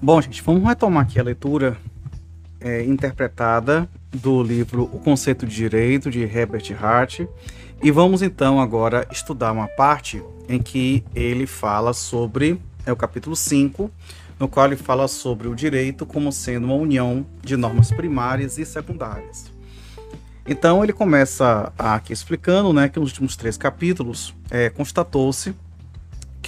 Bom, gente, vamos retomar aqui a leitura é, interpretada do livro O Conceito de Direito, de Herbert Hart. E vamos então agora estudar uma parte em que ele fala sobre, é o capítulo 5, no qual ele fala sobre o direito como sendo uma união de normas primárias e secundárias. Então ele começa aqui explicando né, que nos últimos três capítulos é, constatou-se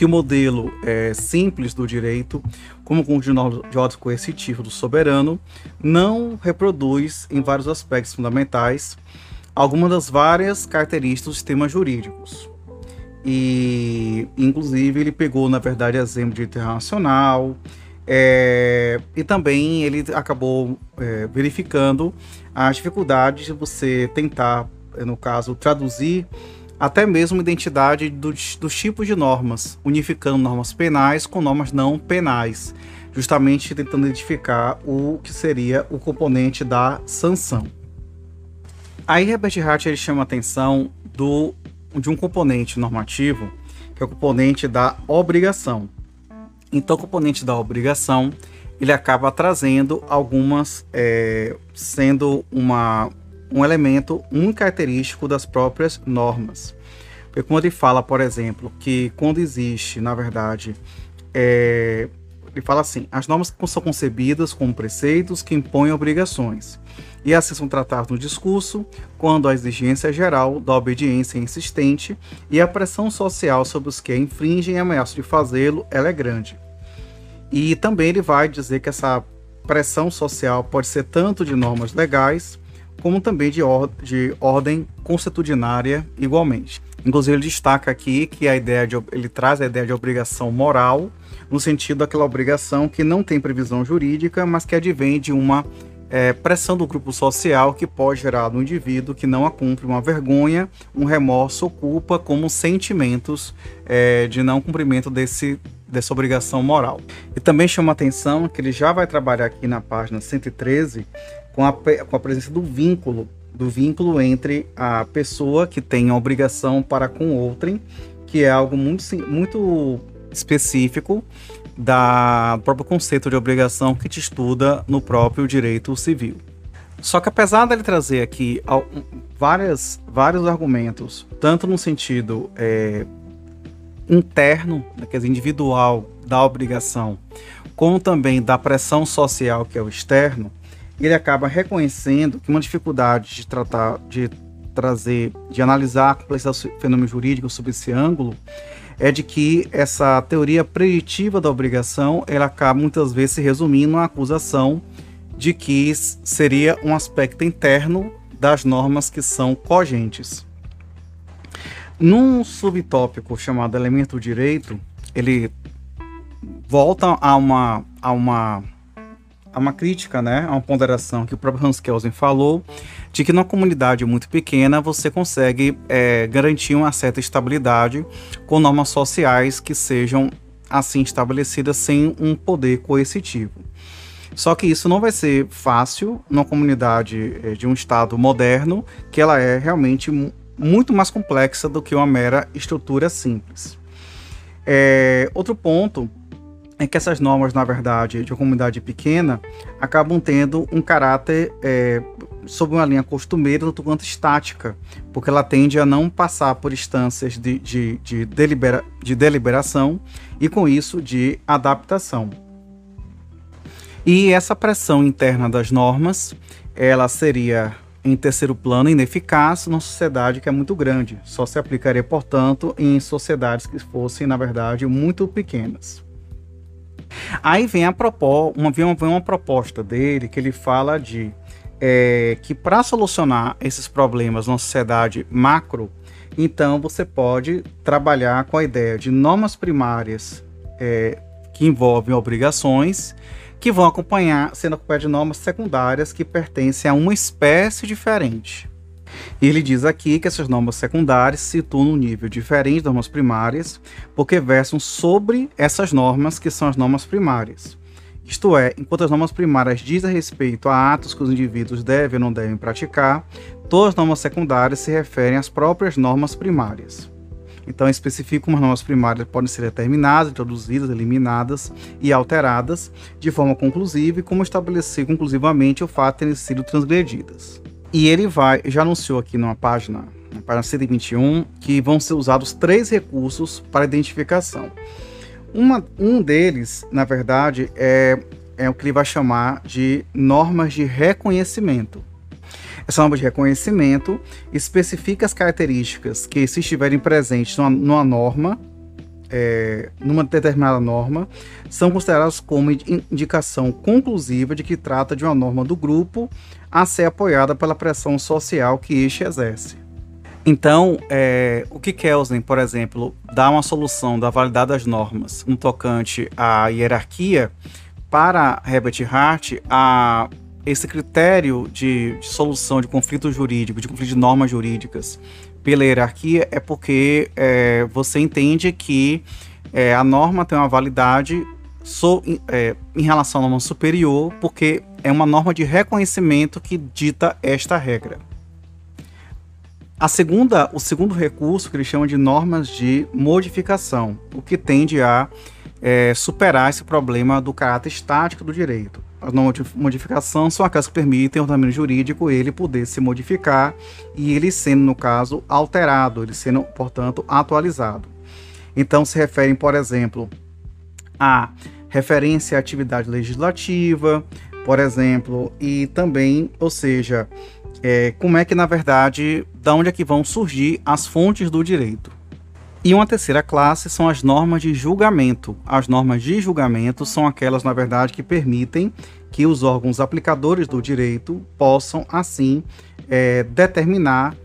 que o modelo é, simples do direito, como conjunto de ordem coercitivo do soberano, não reproduz, em vários aspectos fundamentais, algumas das várias características dos sistemas jurídicos. E, inclusive, ele pegou, na verdade, exemplo de internacional, é, e também ele acabou é, verificando as dificuldades de você tentar, no caso, traduzir até mesmo identidade dos, dos tipos de normas, unificando normas penais com normas não penais, justamente tentando identificar o que seria o componente da sanção. Aí Herbert Hart ele chama a atenção do, de um componente normativo, que é o componente da obrigação. Então, o componente da obrigação ele acaba trazendo algumas, é, sendo uma, um elemento, um característico das próprias normas. Porque quando ele fala, por exemplo, que quando existe, na verdade, é, ele fala assim: as normas são concebidas como preceitos que impõem obrigações, e assim são tratadas no discurso quando a exigência geral da obediência é insistente e a pressão social sobre os que a infringem e ameaçam de fazê-lo é grande. E também ele vai dizer que essa pressão social pode ser tanto de normas legais como também de, or de ordem constitucionária igualmente. Inclusive ele destaca aqui que a ideia de, ele traz a ideia de obrigação moral no sentido daquela obrigação que não tem previsão jurídica, mas que advém de uma é, pressão do grupo social que pode gerar no indivíduo que não a cumpre uma vergonha, um remorso ou culpa como sentimentos é, de não cumprimento desse, dessa obrigação moral. E também chama atenção que ele já vai trabalhar aqui na página 113 com a, com a presença do vínculo, do vínculo entre a pessoa que tem a obrigação para com outrem, que é algo muito, muito específico da do próprio conceito de obrigação que te estuda no próprio direito civil. Só que apesar dele trazer aqui várias, vários argumentos, tanto no sentido é, interno, né, quer dizer, individual da obrigação, como também da pressão social que é o externo, ele acaba reconhecendo que uma dificuldade de tratar, de trazer, de analisar a complexidade do fenômeno jurídico sob esse ângulo, é de que essa teoria preditiva da obrigação, ela acaba muitas vezes se resumindo na acusação de que seria um aspecto interno das normas que são cogentes. Num subtópico chamado elemento direito, ele volta a uma, a uma a uma crítica, né, a uma ponderação que o próprio Hans Kelsen falou, de que numa comunidade muito pequena você consegue é, garantir uma certa estabilidade com normas sociais que sejam assim estabelecidas sem um poder coercitivo. Só que isso não vai ser fácil numa comunidade é, de um Estado moderno, que ela é realmente muito mais complexa do que uma mera estrutura simples. É, outro ponto é que essas normas, na verdade, de uma comunidade pequena, acabam tendo um caráter é, sob uma linha costumeira, tanto quanto estática, porque ela tende a não passar por instâncias de, de, de, delibera, de deliberação e, com isso, de adaptação. E essa pressão interna das normas, ela seria, em terceiro plano, ineficaz numa sociedade que é muito grande. Só se aplicaria, portanto, em sociedades que fossem, na verdade, muito pequenas. Aí vem a propó uma, vem uma proposta dele que ele fala de é, que para solucionar esses problemas na sociedade macro, então você pode trabalhar com a ideia de normas primárias é, que envolvem obrigações que vão acompanhar, sendo acompanhadas de normas secundárias que pertencem a uma espécie diferente. E ele diz aqui que essas normas secundárias se situam num nível diferente das normas primárias, porque versam sobre essas normas que são as normas primárias. Isto é, enquanto as normas primárias dizem respeito a atos que os indivíduos devem ou não devem praticar, todas as normas secundárias se referem às próprias normas primárias. Então, especifica como as normas primárias podem ser determinadas, introduzidas, eliminadas e alteradas de forma conclusiva e como estabelecer conclusivamente o fato de terem sido transgredidas. E ele vai, já anunciou aqui numa página, na página 121, que vão ser usados três recursos para identificação. Uma, um deles, na verdade, é, é o que ele vai chamar de normas de reconhecimento. Essa norma de reconhecimento especifica as características que, se estiverem presentes numa, numa norma, é, numa determinada norma, são consideradas como indicação conclusiva de que trata de uma norma do grupo a ser apoiada pela pressão social que este exerce. Então, é, o que Kelsen, por exemplo, dá uma solução da validade das normas no tocante à hierarquia, para Herbert Hart, a esse critério de, de, solução de conflito jurídico, de conflito de normas jurídicas pela hierarquia, é porque é, você entende que é, a norma tem uma validade so, é, em relação à norma superior, porque é uma norma de reconhecimento que dita esta regra. A segunda, o segundo recurso que eles chamam de normas de modificação, o que tende a é, superar esse problema do caráter estático do direito as normas de modificação são aquelas que permitem ao ordenamento jurídico ele poder se modificar e ele sendo, no caso, alterado, ele sendo, portanto, atualizado. Então, se referem, por exemplo, a referência à atividade legislativa, por exemplo, e também, ou seja, é, como é que, na verdade, da onde é que vão surgir as fontes do direito. E uma terceira classe são as normas de julgamento. As normas de julgamento são aquelas, na verdade, que permitem que os órgãos aplicadores do direito possam, assim, é, determinar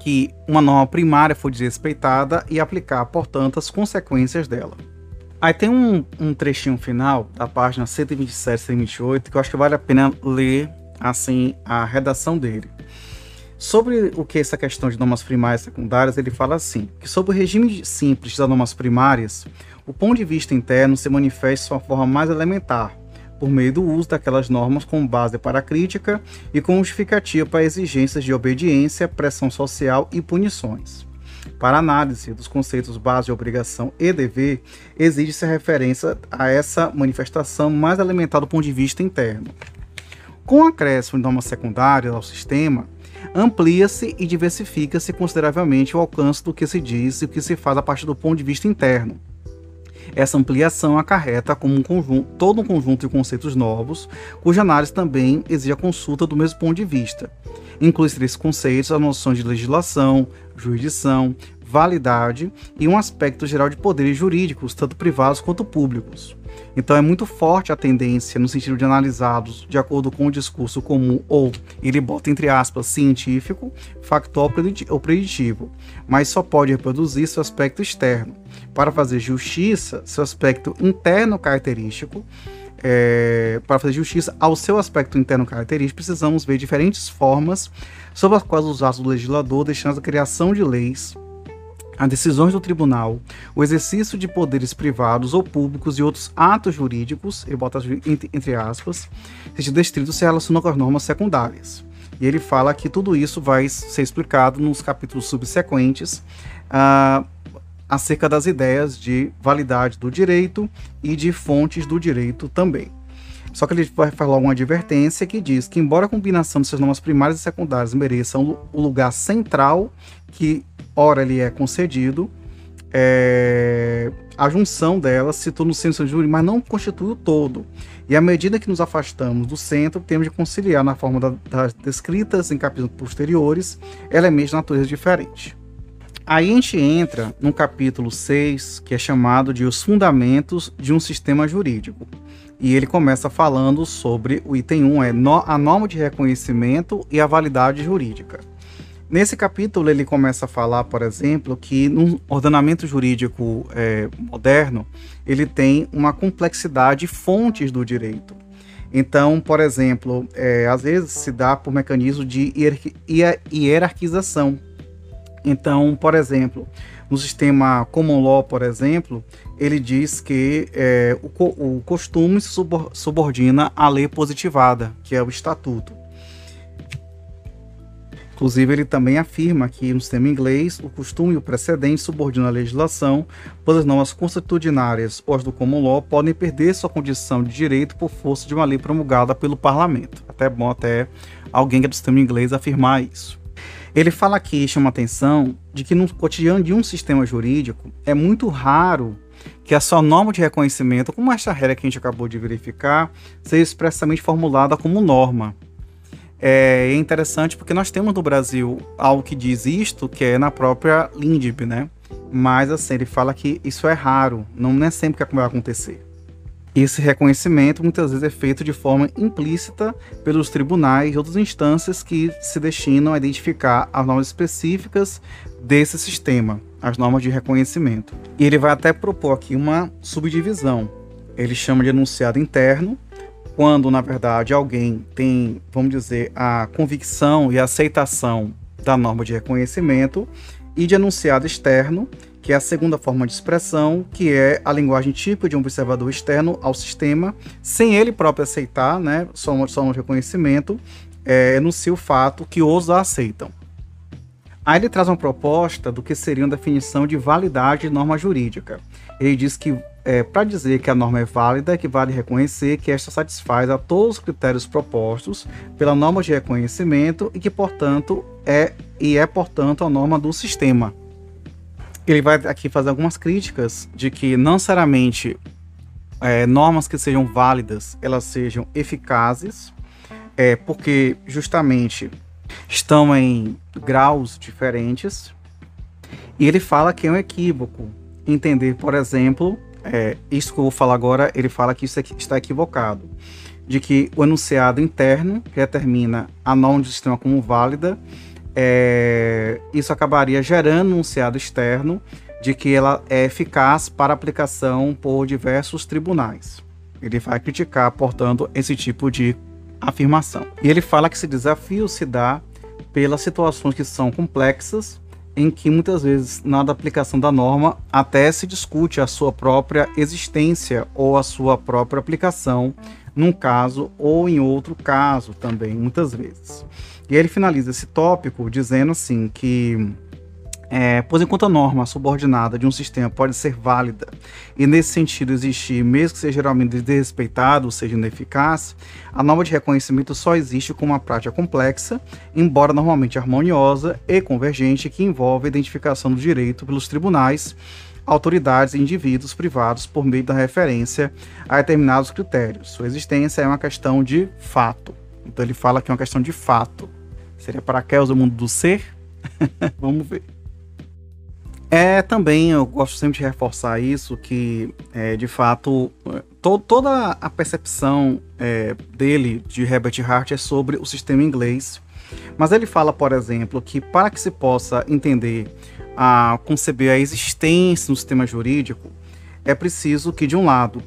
que uma norma primária foi desrespeitada e aplicar, portanto, as consequências dela. Aí tem um, um trechinho final da página 127 e 128 que eu acho que vale a pena ler assim a redação dele. Sobre o que essa questão de normas primárias e secundárias, ele fala assim: que sob o regime simples das normas primárias, o ponto de vista interno se manifesta de sua forma mais elementar, por meio do uso daquelas normas como base para a crítica e como justificativa para exigências de obediência, pressão social e punições. Para análise dos conceitos base de obrigação e dever, exige-se a referência a essa manifestação mais elementar do ponto de vista interno. Com o acréscimo de normas secundárias ao sistema, amplia-se e diversifica-se consideravelmente o alcance do que se diz e o que se faz a partir do ponto de vista interno. Essa ampliação acarreta como um conjunto, todo um conjunto de conceitos novos, cuja análise também exige a consulta do mesmo ponto de vista. Inclui-se esses conceitos as noções de legislação, jurisdição, validade e um aspecto geral de poderes jurídicos, tanto privados quanto públicos. Então é muito forte a tendência no sentido de analisá-los de acordo com o discurso comum ou ele bota entre aspas científico, factual ou preditivo, mas só pode reproduzir seu aspecto externo. Para fazer justiça, seu aspecto interno característico, é, para fazer justiça ao seu aspecto interno característico, precisamos ver diferentes formas sobre as quais os atos do legislador destinam a criação de leis as decisões do tribunal, o exercício de poderes privados ou públicos e outros atos jurídicos, ele bota entre aspas, este distrito se relaciona com as normas secundárias. E ele fala que tudo isso vai ser explicado nos capítulos subsequentes uh, acerca das ideias de validade do direito e de fontes do direito também. Só que ele vai falar uma advertência que diz que, embora a combinação de suas normas primárias e secundárias mereçam o lugar central que ora ele é concedido, é, a junção delas se torna o centro jurídico, mas não constitui o todo. E à medida que nos afastamos do centro, temos de conciliar na forma da, das descritas em capítulos posteriores elementos de natureza diferente. Aí a gente entra no capítulo 6, que é chamado de Os Fundamentos de um Sistema Jurídico. E ele começa falando sobre o item 1, é a norma de reconhecimento e a validade jurídica. Nesse capítulo, ele começa a falar, por exemplo, que no ordenamento jurídico é, moderno, ele tem uma complexidade de fontes do direito. Então, por exemplo, é, às vezes se dá por mecanismo de hierarquização. Então, por exemplo, no sistema common law, por exemplo, ele diz que é, o, o costume subordina à lei positivada, que é o estatuto. Inclusive, ele também afirma que no sistema inglês, o costume e o precedente subordinam a legislação, pois as normas constitucionárias ou as do common law podem perder sua condição de direito por força de uma lei promulgada pelo parlamento. Até bom até alguém que é do sistema inglês afirmar isso. Ele fala aqui, chama atenção, de que no cotidiano de um sistema jurídico é muito raro que a sua norma de reconhecimento, como esta regra que a gente acabou de verificar, seja expressamente formulada como norma. É interessante porque nós temos no Brasil algo que diz isto, que é na própria LINDB, né? Mas assim, ele fala que isso é raro, não é sempre que vai acontecer. Esse reconhecimento muitas vezes é feito de forma implícita pelos tribunais e outras instâncias que se destinam a identificar as normas específicas desse sistema, as normas de reconhecimento. E ele vai até propor aqui uma subdivisão. Ele chama de enunciado interno, quando na verdade alguém tem, vamos dizer, a convicção e a aceitação da norma de reconhecimento, e de enunciado externo, que é a segunda forma de expressão, que é a linguagem típica de um observador externo ao sistema, sem ele próprio aceitar, né, só, só um reconhecimento, é, enuncia o fato que os aceitam. Aí ele traz uma proposta do que seria uma definição de validade de norma jurídica. Ele diz que é, para dizer que a norma é válida, é que vale reconhecer que esta satisfaz a todos os critérios propostos pela norma de reconhecimento e que, portanto, é e é, portanto, a norma do sistema ele vai aqui fazer algumas críticas de que não necessariamente é, normas que sejam válidas elas sejam eficazes, é, porque justamente estão em graus diferentes. E ele fala que é um equívoco entender, por exemplo, é, isso que eu vou falar agora, ele fala que isso está equivocado, de que o enunciado interno que determina a norma do sistema como válida é, isso acabaria gerando um enunciado externo de que ela é eficaz para aplicação por diversos tribunais. Ele vai criticar, portanto, esse tipo de afirmação. E ele fala que esse desafio se dá pelas situações que são complexas, em que muitas vezes na aplicação da norma até se discute a sua própria existência ou a sua própria aplicação num caso ou em outro caso também, muitas vezes. E ele finaliza esse tópico dizendo assim que é, pois enquanto a norma subordinada de um sistema pode ser válida e nesse sentido existir, mesmo que seja geralmente desrespeitado ou seja ineficaz, a norma de reconhecimento só existe como uma prática complexa, embora normalmente harmoniosa e convergente, que envolve a identificação do direito pelos tribunais, autoridades e indivíduos privados por meio da referência a determinados critérios. Sua existência é uma questão de fato. Então ele fala que é uma questão de fato. Seria Paraquedas o mundo do ser? Vamos ver. É também, eu gosto sempre de reforçar isso, que é, de fato to toda a percepção é, dele, de Herbert Hart, é sobre o sistema inglês. Mas ele fala, por exemplo, que para que se possa entender, a conceber a existência no sistema jurídico, é preciso que, de um lado,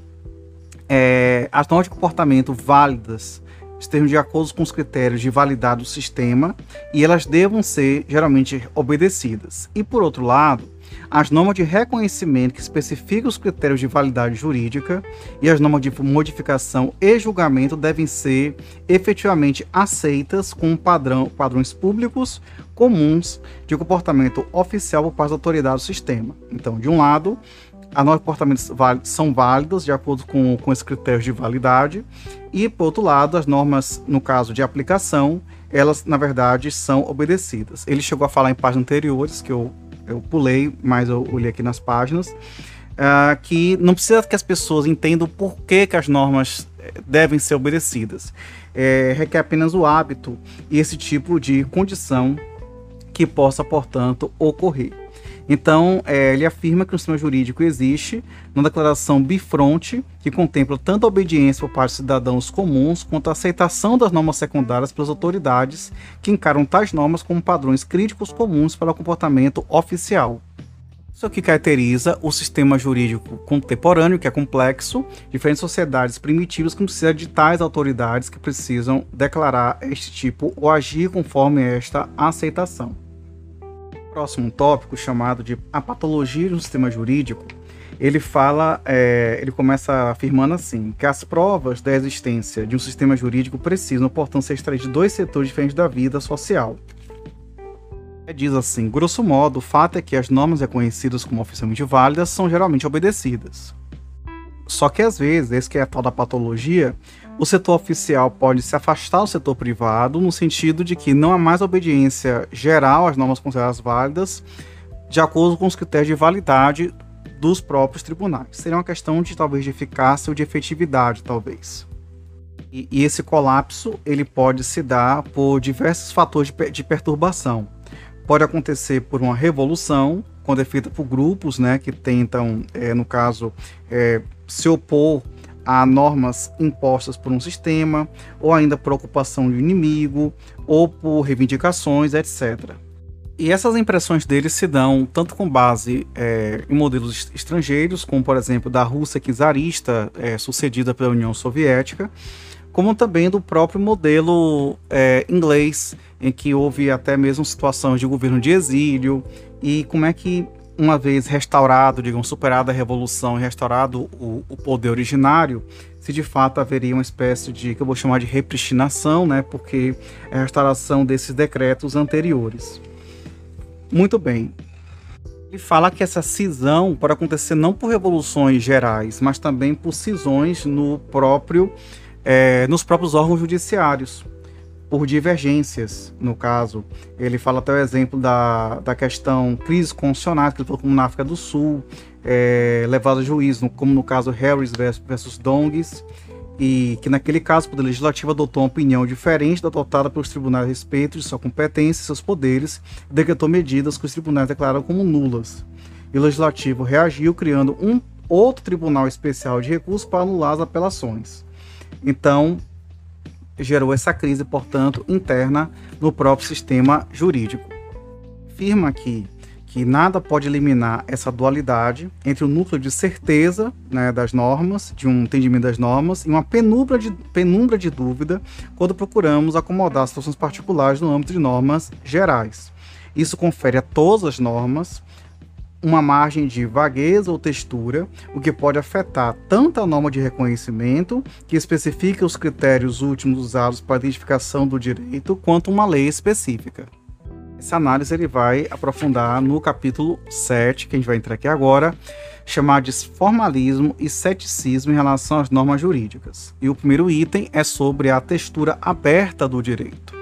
é, as normas de comportamento válidas estejam de acordo com os critérios de validade do sistema e elas devam ser geralmente obedecidas. E por outro lado, as normas de reconhecimento que especificam os critérios de validade jurídica e as normas de modificação e julgamento devem ser efetivamente aceitas como padrão, padrões públicos comuns de comportamento oficial por parte da autoridade do sistema. Então, de um lado, as normas de comportamento são válidas de acordo com, com esses critérios de validade, e, por outro lado, as normas, no caso de aplicação, elas, na verdade, são obedecidas. Ele chegou a falar em páginas anteriores, que eu, eu pulei, mas eu olhei aqui nas páginas, uh, que não precisa que as pessoas entendam por que, que as normas eh, devem ser obedecidas. É, requer apenas o hábito e esse tipo de condição que possa, portanto, ocorrer. Então, é, ele afirma que o sistema jurídico existe numa declaração bifronte que contempla tanto a obediência por parte de cidadãos comuns quanto a aceitação das normas secundárias pelas autoridades que encaram tais normas como padrões críticos comuns para o comportamento oficial. Isso aqui caracteriza o sistema jurídico contemporâneo, que é complexo, diferentes sociedades primitivas que precisam de tais autoridades que precisam declarar este tipo ou agir conforme esta aceitação próximo tópico chamado de a patologia do sistema jurídico, ele fala, é, ele começa afirmando assim, que as provas da existência de um sistema jurídico precisam, portanto, ser extraídas de dois setores diferentes da vida social. Diz assim: grosso modo, o fato é que as normas reconhecidas como oficialmente válidas são geralmente obedecidas. Só que às vezes, esse que é a tal da patologia, o setor oficial pode se afastar do setor privado, no sentido de que não há mais obediência geral às normas consideradas válidas, de acordo com os critérios de validade dos próprios tribunais. Seria uma questão de talvez de eficácia ou de efetividade, talvez. E, e esse colapso ele pode se dar por diversos fatores de, de perturbação. Pode acontecer por uma revolução, quando é feita por grupos né, que tentam, é, no caso, é, se opor a normas impostas por um sistema, ou ainda por ocupação de inimigo, ou por reivindicações, etc. E essas impressões deles se dão tanto com base é, em modelos estrangeiros, como por exemplo da Rússia czarista, é, sucedida pela União Soviética, como também do próprio modelo é, inglês, em que houve até mesmo situações de governo de exílio, e como é que, uma vez restaurado, digamos, superada a revolução e restaurado o, o poder originário, se de fato haveria uma espécie de, que eu vou chamar de repristinação, né, porque é a restauração desses decretos anteriores. Muito bem. Ele fala que essa cisão pode acontecer não por revoluções gerais, mas também por cisões no próprio, é, nos próprios órgãos judiciários, por divergências, no caso. Ele fala até o exemplo da, da questão crise constitucional, que ele falou como na África do Sul, é, levado a juízo, como no caso Harris versus Dongs, e que naquele caso o Poder Legislativo adotou uma opinião diferente da adotada pelos tribunais a respeito de sua competência e seus poderes e decretou medidas que os tribunais declararam como nulas. E o Legislativo reagiu criando um outro tribunal especial de recursos para anular as apelações. Então, gerou essa crise, portanto, interna no próprio sistema jurídico. Afirma que que nada pode eliminar essa dualidade entre o núcleo de certeza né, das normas, de um entendimento das normas, e uma penumbra de, penumbra de dúvida quando procuramos acomodar situações particulares no âmbito de normas gerais. Isso confere a todas as normas uma margem de vagueza ou textura, o que pode afetar tanto a norma de reconhecimento, que especifica os critérios últimos usados para a identificação do direito, quanto uma lei específica. Essa análise ele vai aprofundar no capítulo 7, que a gente vai entrar aqui agora, chamado de formalismo e ceticismo em relação às normas jurídicas. E o primeiro item é sobre a textura aberta do direito.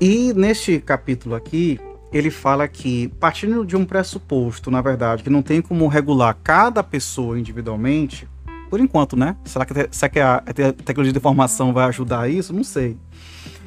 E neste capítulo aqui, ele fala que, partindo de um pressuposto, na verdade, que não tem como regular cada pessoa individualmente, por enquanto, né? Será que, será que a tecnologia de informação vai ajudar isso? Não sei.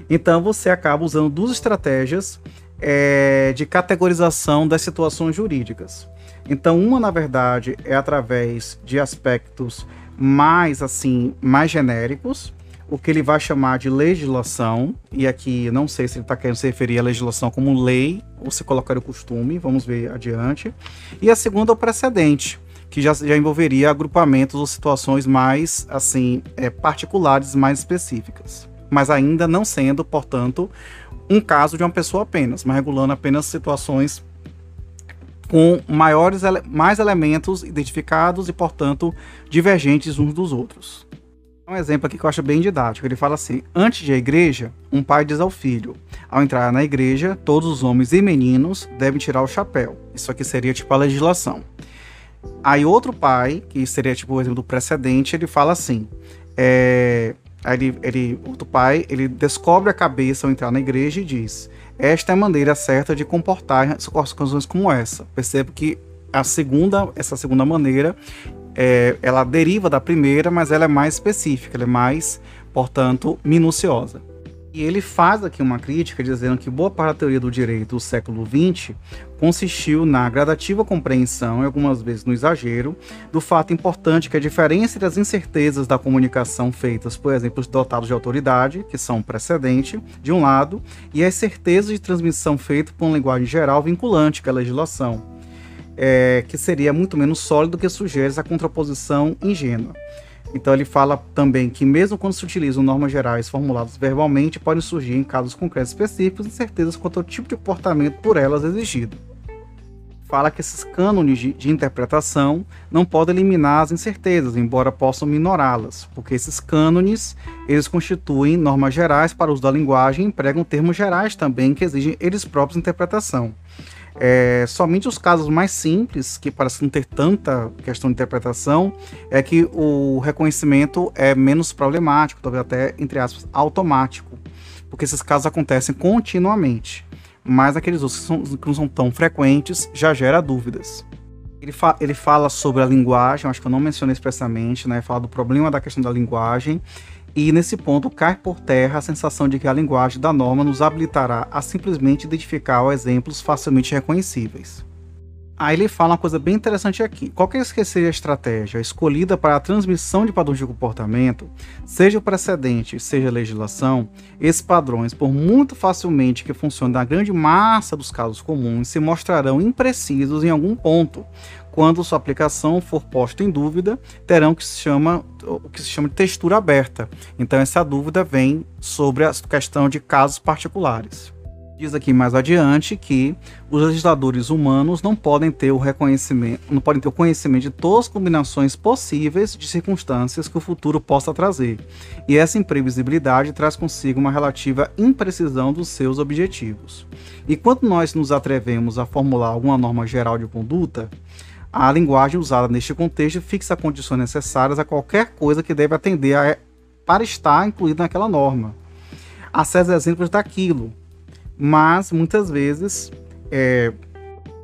Então você acaba usando duas estratégias é, de categorização das situações jurídicas. Então, uma, na verdade, é através de aspectos mais assim, mais genéricos, o que ele vai chamar de legislação, e aqui não sei se ele está querendo se referir à legislação como lei ou se colocar o costume, vamos ver adiante. E a segunda o precedente, que já, já envolveria agrupamentos ou situações mais assim é, particulares, mais específicas, mas ainda não sendo, portanto, um caso de uma pessoa apenas, mas regulando apenas situações com maiores mais elementos identificados e, portanto, divergentes uns dos outros. Um exemplo aqui que eu acho bem didático. Ele fala assim: Antes de a igreja, um pai diz ao filho: Ao entrar na igreja, todos os homens e meninos devem tirar o chapéu. Isso aqui seria tipo a legislação. Aí outro pai, que seria tipo o exemplo do precedente, ele fala assim: é, Aí ele, ele, outro pai, ele descobre a cabeça ao entrar na igreja e diz: Esta é a maneira certa de comportar situações como essa. Percebo que a segunda, essa segunda maneira, é, ela deriva da primeira, mas ela é mais específica, ela é mais, portanto, minuciosa. E ele faz aqui uma crítica dizendo que boa parte da teoria do direito do século XX consistiu na gradativa compreensão, e algumas vezes no exagero, do fato importante que a diferença entre as incertezas da comunicação feitas, por exemplo, os dotados de autoridade, que são precedente, de um lado, e as certezas de transmissão feitas por uma linguagem geral vinculante, que é a legislação, é, que seria muito menos sólido que sugere essa contraposição ingênua. Então ele fala também que mesmo quando se utilizam normas gerais formuladas verbalmente, podem surgir em casos concretos específicos incertezas quanto ao tipo de comportamento por elas exigido. fala que esses cânones de, de, interpretação não podem eliminar as incertezas, embora possam minorá-las, porque esses cânones eles constituem normas gerais para o uso da linguagem e empregam termos gerais também que exigem eles próprios interpretação. É, somente os casos mais simples, que parecem não ter tanta questão de interpretação, é que o reconhecimento é menos problemático, talvez até, entre aspas, automático, porque esses casos acontecem continuamente mas aqueles outros que, são, que não são tão frequentes já gera dúvidas. Ele, fa ele fala sobre a linguagem, acho que eu não mencionei expressamente, né? Fala do problema da questão da linguagem. E nesse ponto cai por terra a sensação de que a linguagem da norma nos habilitará a simplesmente identificar exemplos facilmente reconhecíveis. Aí ele fala uma coisa bem interessante aqui. Qualquer que seja a estratégia escolhida para a transmissão de padrões de comportamento, seja o precedente, seja a legislação, esses padrões, por muito facilmente que funcionem na grande massa dos casos comuns, se mostrarão imprecisos em algum ponto. Quando sua aplicação for posta em dúvida, terão que se chama, o que se chama de textura aberta. Então essa dúvida vem sobre a questão de casos particulares. Diz aqui mais adiante que os legisladores humanos não podem ter o reconhecimento, não podem ter o conhecimento de todas as combinações possíveis de circunstâncias que o futuro possa trazer. E essa imprevisibilidade traz consigo uma relativa imprecisão dos seus objetivos. E quando nós nos atrevemos a formular alguma norma geral de conduta, a linguagem usada neste contexto fixa condições necessárias a qualquer coisa que deve atender a, para estar incluída naquela norma. Há certos exemplos daquilo, mas muitas vezes é,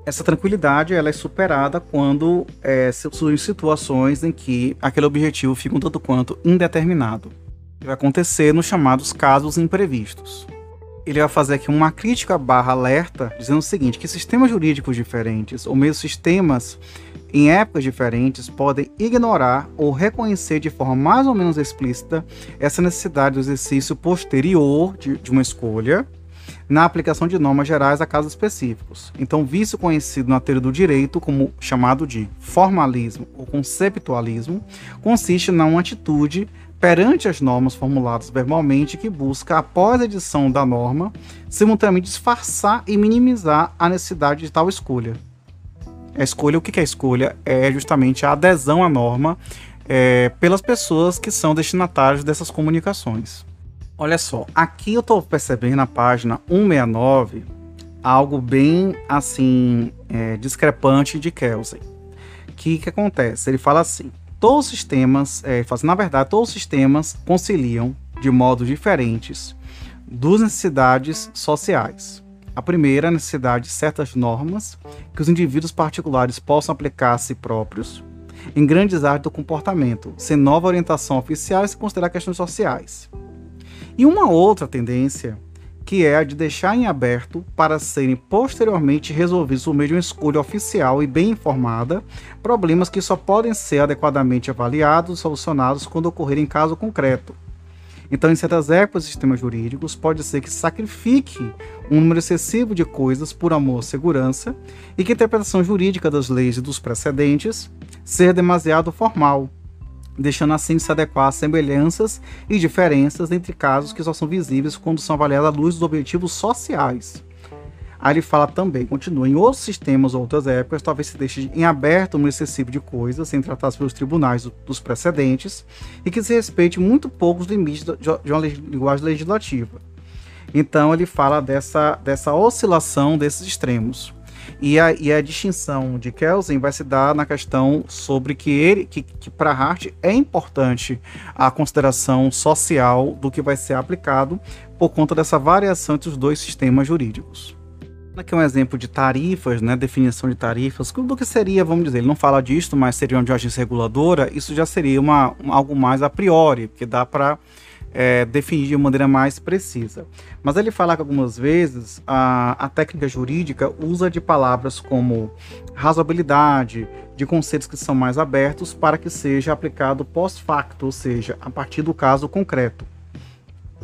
essa tranquilidade ela é superada quando é, surgem situações em que aquele objetivo fica um tanto quanto indeterminado. Vai acontecer nos chamados casos imprevistos. Ele vai fazer aqui uma crítica barra alerta, dizendo o seguinte, que sistemas jurídicos diferentes, ou mesmo sistemas em épocas diferentes, podem ignorar ou reconhecer de forma mais ou menos explícita essa necessidade do exercício posterior de, de uma escolha, na aplicação de normas gerais a casos específicos. Então, vício conhecido na teoria do direito como chamado de formalismo ou conceptualismo, consiste na uma atitude perante as normas formuladas verbalmente que busca, após a edição da norma, simultaneamente disfarçar e minimizar a necessidade de tal escolha. A escolha, o que é a escolha? É justamente a adesão à norma é, pelas pessoas que são destinatárias dessas comunicações. Olha só, aqui eu estou percebendo na página 169 algo bem assim é, discrepante de Kelsen. O que, que acontece? Ele fala assim: todos os sistemas, é, assim, na verdade, todos os sistemas conciliam de modos diferentes duas necessidades sociais. A primeira, a necessidade de certas normas que os indivíduos particulares possam aplicar a si próprios em grandes áreas do comportamento, sem nova orientação oficial e se considerar questões sociais. E uma outra tendência, que é a de deixar em aberto para serem posteriormente resolvidos por meio de uma escolha oficial e bem informada, problemas que só podem ser adequadamente avaliados e solucionados quando ocorrerem em caso concreto. Então, em certas épocas dos sistemas jurídicos, pode ser que sacrifique um número excessivo de coisas por amor à segurança e que a interpretação jurídica das leis e dos precedentes seja demasiado formal, deixando assim de se adequar às semelhanças e diferenças entre casos que só são visíveis quando são avaliados à luz dos objetivos sociais. Aí ele fala também, continua, em outros sistemas ou outras épocas, talvez se deixe em aberto um excessivo de coisas, sem tratadas pelos tribunais dos precedentes, e que se respeite muito pouco os limites de uma linguagem legislativa. Então ele fala dessa, dessa oscilação desses extremos. E a, e a distinção de Kelsen vai se dar na questão sobre que ele, que, que para Hart é importante a consideração social do que vai ser aplicado por conta dessa variação entre os dois sistemas jurídicos. Aqui é um exemplo de tarifas, né, definição de tarifas, do que seria, vamos dizer, ele não fala disso, mas seria uma agência reguladora, isso já seria uma, algo mais a priori, porque dá para é, definir de maneira mais precisa. Mas ele fala que algumas vezes a, a técnica jurídica usa de palavras como razoabilidade, de conceitos que são mais abertos para que seja aplicado pós-facto, ou seja, a partir do caso concreto.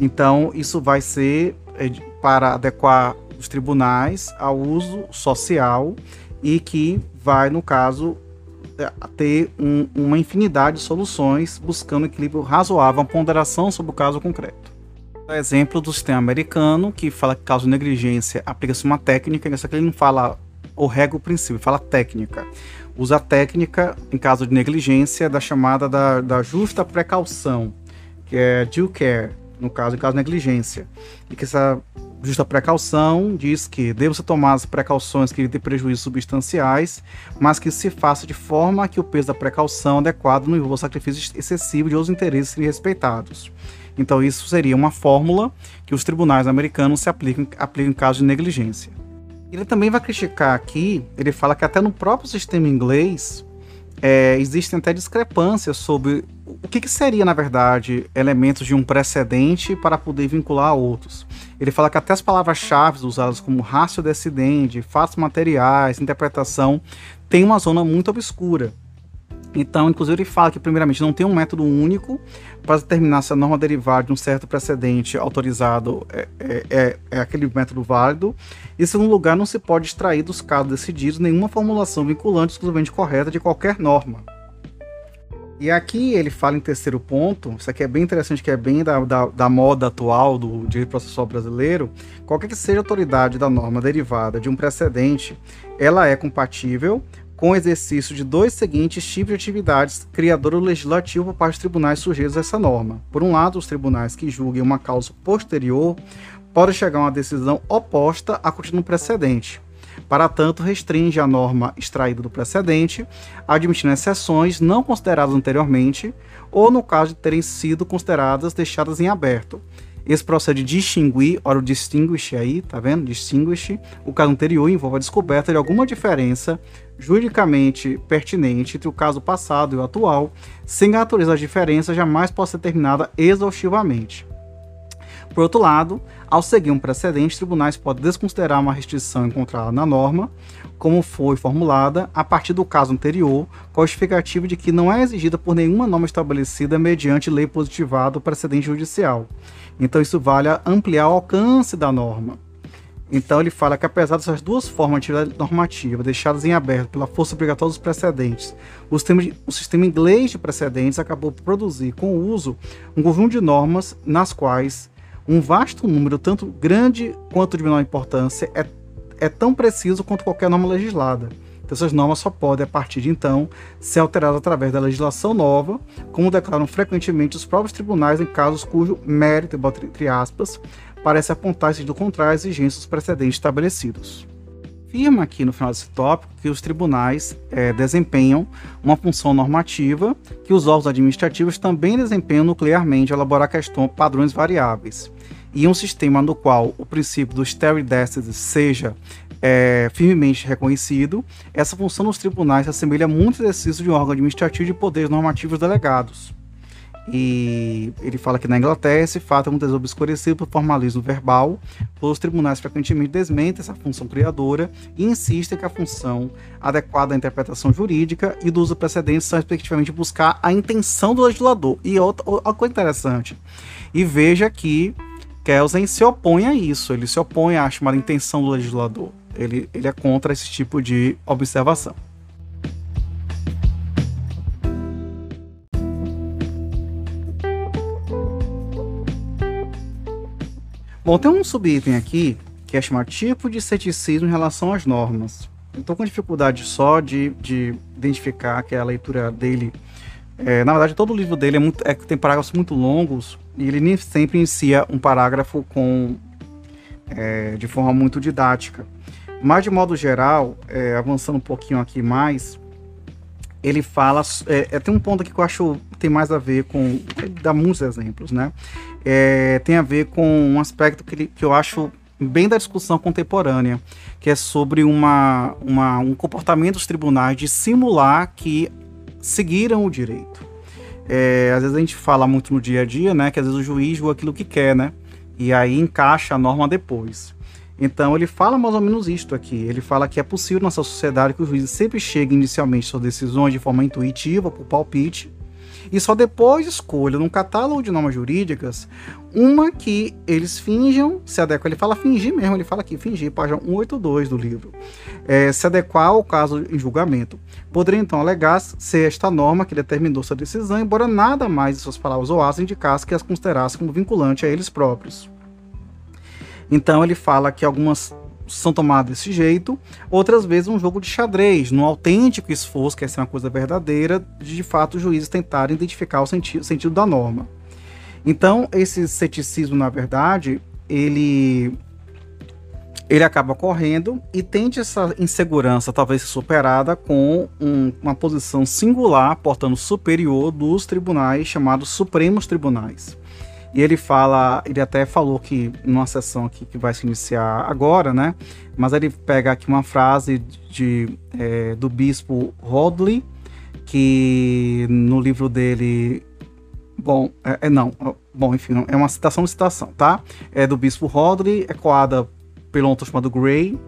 Então, isso vai ser é, para adequar os tribunais ao uso social e que vai, no caso, ter um, uma infinidade de soluções buscando equilíbrio razoável, uma ponderação sobre o caso concreto. O exemplo do sistema americano, que fala que caso de negligência aplica-se uma técnica, nessa que ele não fala ou regra o princípio, fala técnica. Usa a técnica, em caso de negligência, da chamada da, da justa precaução, que é due care, no caso, em caso de negligência. E que essa justa precaução diz que deve-se tomar as precauções que evitem prejuízos substanciais, mas que se faça de forma que o peso da precaução adequado não envolva sacrifício excessivo de outros interesses serem respeitados. Então, isso seria uma fórmula que os tribunais americanos se aplicam, aplicam em caso de negligência. Ele também vai criticar aqui, ele fala que até no próprio sistema inglês é, existem até discrepâncias sobre o que, que, seria, na verdade, elementos de um precedente para poder vincular a outros. Ele fala que até as palavras-chave usadas como rácio decidente, fatos materiais, interpretação, tem uma zona muito obscura. Então, inclusive, ele fala que, primeiramente, não tem um método único para determinar se a norma derivar de um certo precedente autorizado é, é, é, é aquele método válido. Em segundo lugar, não se pode extrair dos casos decididos nenhuma formulação vinculante exclusivamente correta de qualquer norma. E aqui ele fala em terceiro ponto, isso aqui é bem interessante, que é bem da, da, da, moda atual do direito processual brasileiro. Qualquer que seja a autoridade da norma derivada de um precedente, ela é compatível com o exercício de dois seguintes tipos de atividades criadora do legislativo parte dos tribunais sujeitos a essa norma. Por um lado, os tribunais que julguem uma causa posterior podem chegar a uma decisão oposta à contínua precedente. Para tanto, restringe a norma extraída do precedente, admitindo exceções não consideradas anteriormente ou, no caso de terem sido consideradas, deixadas em aberto. Esse processo de distinguir, olha o distinguish aí, tá vendo? Distinguish. O caso anterior envolve a descoberta de alguma diferença juridicamente pertinente entre o caso passado e o atual, sem a natureza da diferença jamais possa ser determinada exaustivamente. Por outro lado, ao seguir um precedente, tribunais podem desconsiderar uma restrição encontrada na norma, como foi formulada, a partir do caso anterior, com a justificativa de que não é exigida por nenhuma norma estabelecida mediante lei positivada ou precedente judicial. Então, isso vale ampliar o alcance da norma. Então, ele fala que, apesar dessas duas formas de atividade normativa deixadas em aberto pela força obrigatória dos precedentes, o sistema, de, o sistema inglês de precedentes acabou por produzir, com o uso, um conjunto de normas nas quais um vasto número, tanto grande quanto de menor importância, é, é tão preciso quanto qualquer norma legislada. Então, essas normas só podem, a partir de então, ser alteradas através da legislação nova, como declaram frequentemente os próprios tribunais em casos cujo mérito, entre aspas, parece apontar, se do contrário, exigências dos precedentes estabelecidos. Afirma aqui no final desse tópico que os tribunais é, desempenham uma função normativa que os órgãos administrativos também desempenham nuclearmente elaborar questões padrões variáveis e um sistema no qual o princípio do stare decisis seja é, firmemente reconhecido, essa função dos tribunais se assemelha muito ao exercício de um órgão administrativo de poderes normativos delegados. E ele fala que na Inglaterra esse fato é muitas vezes obscurecido por formalismo verbal, os tribunais frequentemente desmentem essa função criadora e insistem que a função adequada à interpretação jurídica e do uso precedentes são respectivamente buscar a intenção do legislador. E outra, outra coisa interessante, e veja que Kelsen se opõe a isso, ele se opõe à chamada intenção do legislador. Ele, ele é contra esse tipo de observação. Bom, tem um subitem aqui que é chamado tipo de ceticismo em relação às normas. Estou com dificuldade só de, de identificar que a leitura dele. É, na verdade, todo o livro dele é muito, é, tem parágrafos muito longos e ele nem sempre inicia um parágrafo com é, de forma muito didática. Mas, de modo geral, é, avançando um pouquinho aqui mais, ele fala. É, é, tem um ponto aqui que eu acho tem mais a ver com. dá muitos exemplos, né? É, tem a ver com um aspecto que, ele, que eu acho bem da discussão contemporânea, que é sobre uma, uma, um comportamento dos tribunais de simular que seguiram o direito. É, às vezes a gente fala muito no dia a dia, né? Que às vezes o juiz julga aquilo que quer, né? E aí encaixa a norma depois. Então ele fala mais ou menos isto aqui. Ele fala que é possível nessa sociedade que os juízes sempre cheguem inicialmente suas decisões de forma intuitiva, por palpite, e só depois escolham num catálogo de normas jurídicas uma que eles finjam se adequar. Ele fala fingir mesmo, ele fala aqui, fingir, página 182 do livro. É, se adequar ao caso em julgamento. Poderia então alegar ser esta norma que determinou sua decisão, embora nada mais em suas palavras ou as indicasse que as considerasse como vinculante a eles próprios. Então ele fala que algumas são tomadas desse jeito, outras vezes um jogo de xadrez, no autêntico esforço, que é uma coisa verdadeira, de de fato os juízes tentarem identificar o sentido, sentido da norma. Então, esse ceticismo, na verdade, ele ele acaba correndo e tende essa insegurança talvez superada com um, uma posição singular, portanto superior dos tribunais chamados Supremos Tribunais. E ele fala, ele até falou que numa sessão aqui que vai se iniciar agora, né? Mas ele pega aqui uma frase de, é, do bispo Rodley, que no livro dele, bom, é, é, não, bom, enfim, é uma citação de citação, tá? É do bispo Rodley, ecoada pelo autor chamado Gray,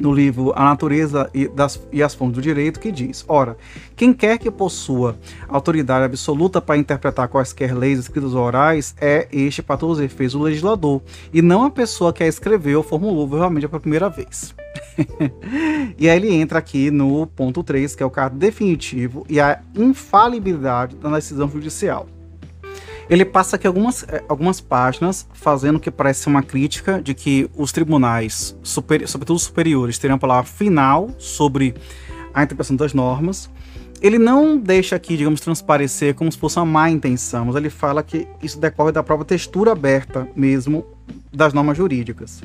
no livro A Natureza e, das, e as Fontes do Direito, que diz: Ora, quem quer que possua autoridade absoluta para interpretar quaisquer leis escritas ou orais é este, para todos os efeitos, o legislador, e não a pessoa que a escreveu ou formulou realmente pela primeira vez. e aí ele entra aqui no ponto 3, que é o caso definitivo e a infalibilidade da decisão judicial. Ele passa aqui algumas, eh, algumas páginas fazendo o que parece uma crítica de que os tribunais, super, sobretudo superiores, teriam a palavra final sobre a interpretação das normas. Ele não deixa aqui, digamos, transparecer como se fosse uma má intenção, mas ele fala que isso decorre da própria textura aberta mesmo das normas jurídicas.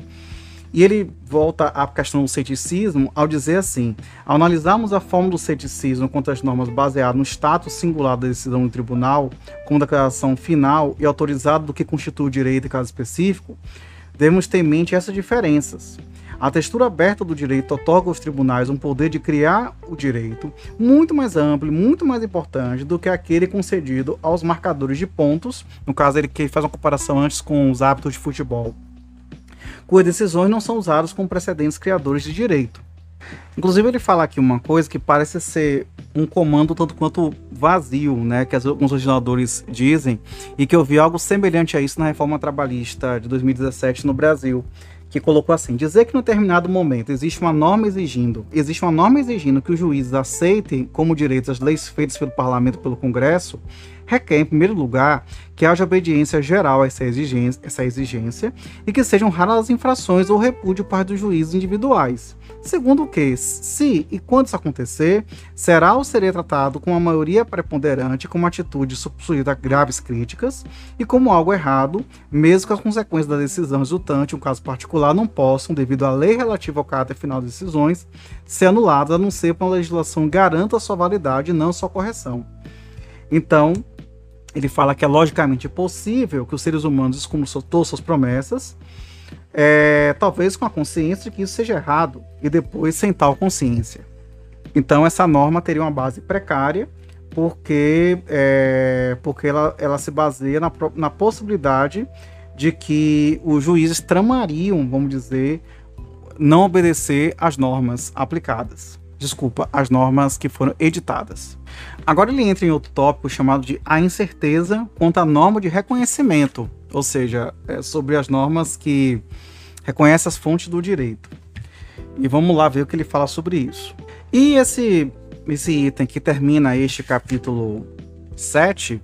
E ele volta à questão do ceticismo ao dizer assim: ao analisarmos a forma do ceticismo contra as normas baseadas no status singular da decisão do tribunal, como declaração final e autorizada do que constitui o direito em caso específico, devemos ter em mente essas diferenças. A textura aberta do direito otorga aos tribunais um poder de criar o direito muito mais amplo e muito mais importante do que aquele concedido aos marcadores de pontos, no caso ele que faz uma comparação antes com os hábitos de futebol cujas decisões não são usadas como precedentes criadores de direito. Inclusive, ele fala aqui uma coisa que parece ser um comando tanto quanto vazio, né, que alguns legisladores dizem, e que eu vi algo semelhante a isso na reforma trabalhista de 2017 no Brasil, que colocou assim: dizer que no determinado momento existe uma norma exigindo, existe uma norma exigindo que os juízes aceitem como direitos as leis feitas pelo parlamento pelo Congresso, requer, em primeiro lugar, que haja obediência geral a essa exigência, essa exigência e que sejam raras as infrações ou repúdio por parte dos juízes individuais. Segundo que, se e quando isso acontecer, será ou seria tratado com a maioria preponderante como atitude sujeita a graves críticas e como algo errado, mesmo que as consequências da decisão resultante, um caso particular, não possam, devido à lei relativa ao caráter final das decisões, ser anuladas, a não ser que uma legislação garanta sua validade e não sua correção. Então, ele fala que é logicamente possível que os seres humanos todas suas promessas, é, talvez com a consciência de que isso seja errado e depois sem tal consciência. Então essa norma teria uma base precária porque, é, porque ela, ela se baseia na, na possibilidade de que os juízes tramariam, vamos dizer, não obedecer às normas aplicadas. Desculpa, as normas que foram editadas. Agora ele entra em outro tópico chamado de a incerteza quanto à norma de reconhecimento, ou seja, é sobre as normas que reconhecem as fontes do direito. E vamos lá ver o que ele fala sobre isso. E esse, esse item que termina este capítulo 7,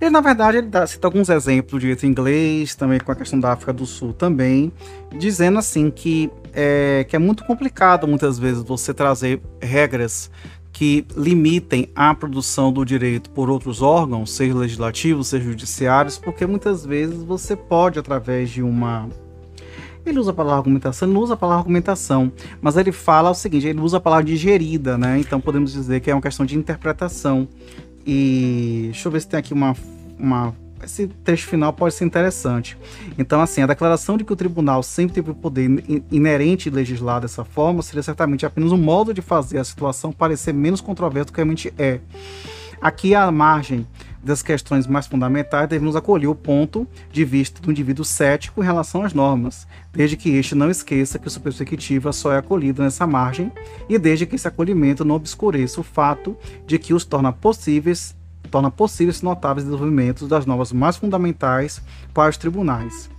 ele na verdade ele dá, cita alguns exemplos do direito inglês, também com a questão da África do Sul também, dizendo assim que é, que é muito complicado muitas vezes você trazer regras que limitem a produção do direito por outros órgãos, seja legislativos, seja judiciários, porque muitas vezes você pode, através de uma. Ele usa a palavra argumentação, ele não usa a palavra argumentação, mas ele fala o seguinte: ele usa a palavra digerida, né? Então podemos dizer que é uma questão de interpretação. E deixa eu ver se tem aqui uma, uma esse trecho final pode ser interessante. Então, assim, a declaração de que o tribunal sempre teve o poder inerente de legislar dessa forma seria certamente apenas um modo de fazer a situação parecer menos controversa do que realmente é. Aqui, à margem das questões mais fundamentais, devemos acolher o ponto de vista do indivíduo cético em relação às normas, desde que este não esqueça que sua perspectiva só é acolhida nessa margem e desde que esse acolhimento não obscureça o fato de que os torna possíveis torna possíveis notáveis desenvolvimentos das normas mais fundamentais para os tribunais.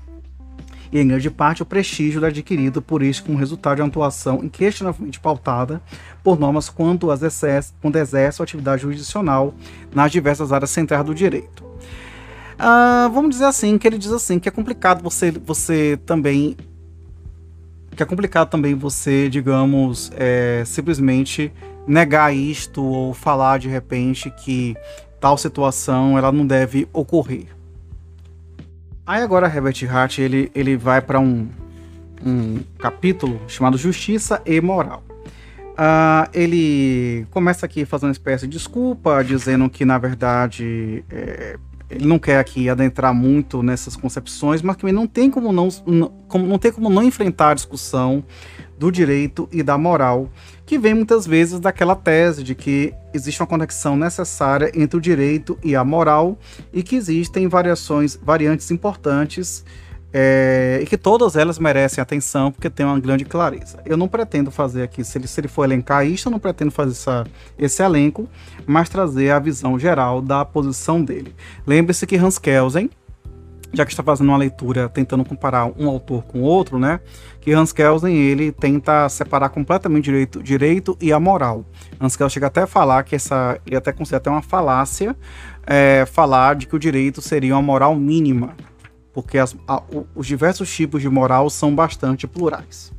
E em grande parte o prestígio adquirido por este como resultado de uma atuação inquestionavelmente pautada por normas quando, as exerce, quando exerce a atividade jurisdicional nas diversas áreas centrais do direito. Uh, vamos dizer assim, que ele diz assim, que é complicado você, você também que é complicado também você, digamos, é, simplesmente negar isto ou falar de repente que tal situação ela não deve ocorrer. Aí agora Herbert Hart ele, ele vai para um, um capítulo chamado Justiça e Moral. Uh, ele começa aqui fazendo uma espécie de desculpa, dizendo que na verdade é, ele não quer aqui adentrar muito nessas concepções, mas também não tem como não, não, como, não tem como não enfrentar a discussão do direito e da moral, que vem muitas vezes daquela tese de que existe uma conexão necessária entre o direito e a moral e que existem variações, variantes importantes é, e que todas elas merecem atenção porque tem uma grande clareza. Eu não pretendo fazer aqui, se ele, se ele for elencar isso, eu não pretendo fazer essa, esse elenco, mas trazer a visão geral da posição dele. Lembre-se que Hans Kelsen, já que está fazendo uma leitura tentando comparar um autor com outro, né? Que Hans Kelsen ele tenta separar completamente direito, direito e a moral. Hans Kelsen chega até a falar que essa, ele até considera até uma falácia, é, falar de que o direito seria uma moral mínima, porque as, a, os diversos tipos de moral são bastante plurais.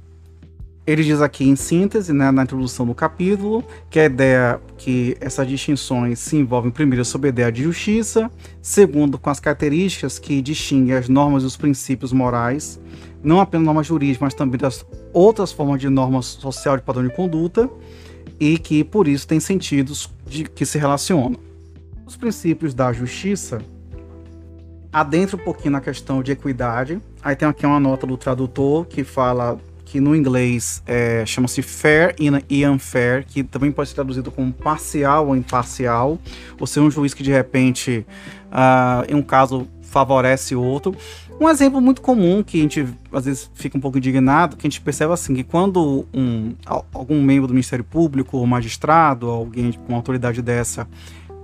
Ele diz aqui em síntese, né, na introdução do capítulo, que a ideia que essas distinções se envolvem primeiro sobre a ideia de justiça, segundo com as características que distinguem as normas e os princípios morais, não apenas normas jurídicas, mas também das outras formas de normas social de padrão de conduta, e que por isso tem sentidos de que se relacionam. Os princípios da justiça adentra um pouquinho na questão de equidade. Aí tem aqui uma nota do tradutor que fala que no inglês é, chama-se fair e unfair, que também pode ser traduzido como parcial ou imparcial, ou seja, um juiz que de repente, uh, em um caso, favorece outro. Um exemplo muito comum que a gente às vezes fica um pouco indignado, que a gente percebe assim, que quando um, algum membro do Ministério Público, ou magistrado, alguém com autoridade dessa,